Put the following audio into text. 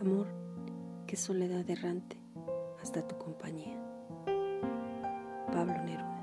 Amor, qué soledad errante hasta tu compañía. Pablo Neruda.